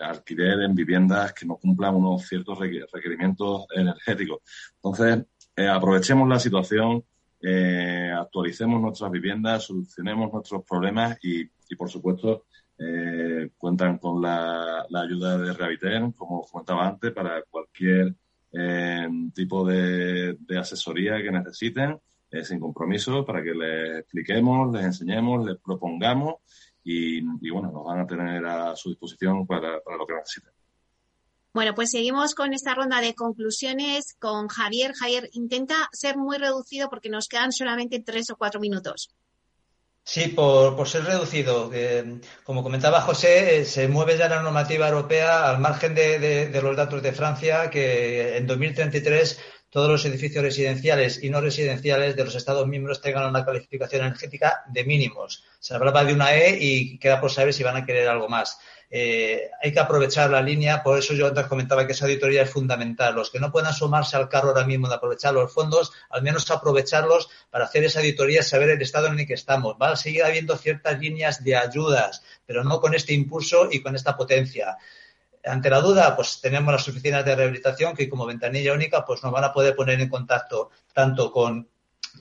alquiler en viviendas que no cumplan unos ciertos requerimientos energéticos. Entonces, aprovechemos la situación, actualicemos nuestras viviendas, solucionemos nuestros problemas y por supuesto, cuentan con la, ayuda de Rehabiter, como comentaba antes, para cualquier eh, tipo de, asesoría que necesiten, eh, sin compromiso, para que les expliquemos, les enseñemos, les propongamos y, bueno, nos van a tener a su disposición para lo que necesiten. Bueno, pues seguimos con esta ronda de conclusiones con Javier. Javier, intenta ser muy reducido porque nos quedan solamente tres o cuatro minutos. Sí, por, ser reducido. como comentaba José, eh, se mueve ya la normativa europea al margen de, los datos de Francia, que en 2033 todos los edificios residenciales y no residenciales de los Estados miembros tengan una calificación energética de mínimos. Se hablaba de una E y queda por saber si van a querer algo más. Eh, hay que aprovechar la línea, por eso yo antes comentaba que esa auditoría es fundamental. Los que no puedan sumarse al carro ahora mismo de aprovechar los fondos, al menos aprovecharlos para hacer esa auditoría saber el estado en el que estamos. Va a seguir habiendo ciertas líneas de ayudas, pero no con este impulso y con esta potencia. Ante la duda, pues tenemos las oficinas de rehabilitación que como ventanilla única pues nos van a poder poner en contacto tanto con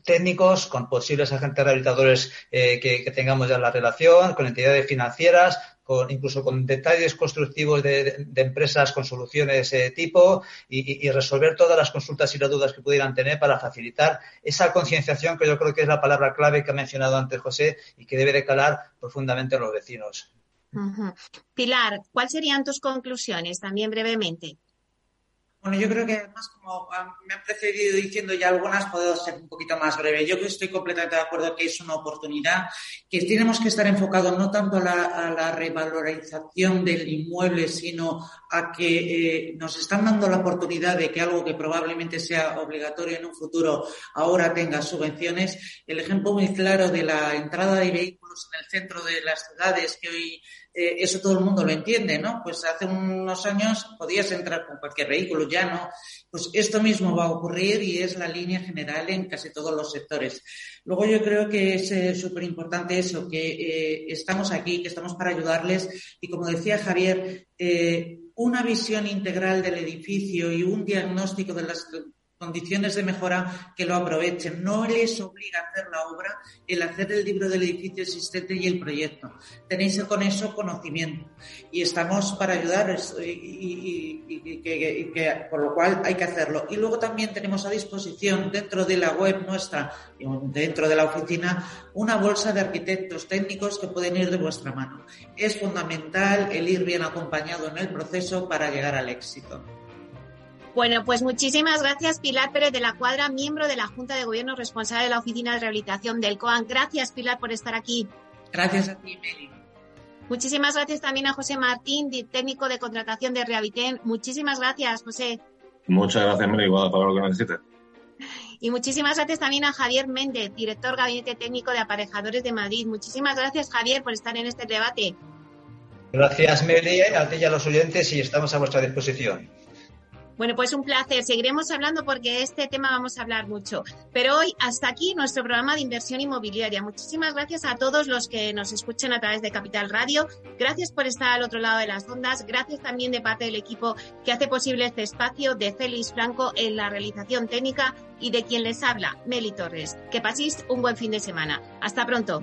técnicos, con posibles agentes rehabilitadores eh, que, tengamos ya en la relación, con entidades financieras, con, incluso con detalles constructivos de, empresas con soluciones de tipo y, resolver todas las consultas y las dudas que pudieran tener para facilitar esa concienciación que yo creo que es la palabra clave que ha mencionado antes José y que debe de calar profundamente en los vecinos. Pilar, ¿cuáles serían tus conclusiones también brevemente? Bueno, yo creo que además, como me han precedido diciendo ya algunas, puedo ser un poquito más breve. Yo estoy completamente de acuerdo que es una oportunidad, que tenemos que estar enfocados no tanto a la, revalorización del inmueble, sino a que eh, nos están dando la oportunidad de que algo que probablemente sea obligatorio en un futuro ahora tenga subvenciones. El ejemplo muy claro de la entrada de vehículos en el centro de las ciudades, que hoy eh, eso todo el mundo lo entiende, ¿no? Pues hace unos años podías entrar con cualquier vehículo, ya no. Pues esto mismo va a ocurrir y es la línea general en casi todos los sectores. Luego yo creo que es eh, súper importante eso, que eh, estamos aquí, que estamos para ayudarles y como decía Javier, una visión integral del edificio y un diagnóstico de las condiciones de mejora que lo aprovechen. No les obliga a hacer la obra el hacer el libro del edificio existente y el proyecto. Tenéis con eso conocimiento y estamos para ayudar y, que, por lo cual hay que hacerlo. Y luego también tenemos a disposición dentro de la web nuestra, dentro de la oficina, una bolsa de arquitectos técnicos que pueden ir de vuestra mano. Es fundamental el ir bien acompañado en el proceso para llegar al éxito. Bueno, pues muchísimas gracias Pilar Pérez de la Cuadra, miembro de la Junta de Gobierno responsable de la Oficina de Rehabilitación del COAN. Gracias Pilar por estar aquí. Gracias a ti, Meli. Muchísimas gracias también a José Martín, técnico de contratación de Rehabiten. Muchísimas gracias, José. Muchas gracias, Meli, para lo que necesites. Y muchísimas gracias también a Javier Méndez, director Gabinete Técnico de Aparejadores de Madrid. Muchísimas gracias, Javier, por estar en este debate. Gracias, Meli, a ti y a los oyentes y estamos a vuestra disposición. Bueno, pues un placer. Seguiremos hablando porque este tema vamos a hablar mucho. Pero hoy, hasta aquí nuestro programa de inversión inmobiliaria. Muchísimas gracias a todos los que nos escuchan a través de Capital Radio. Gracias por estar al otro lado de las ondas. Gracias también de parte del equipo que hace posible este espacio de Félix Franco en la realización técnica y de quien les habla, Meli Torres. Que paséis un buen fin de semana. Hasta pronto.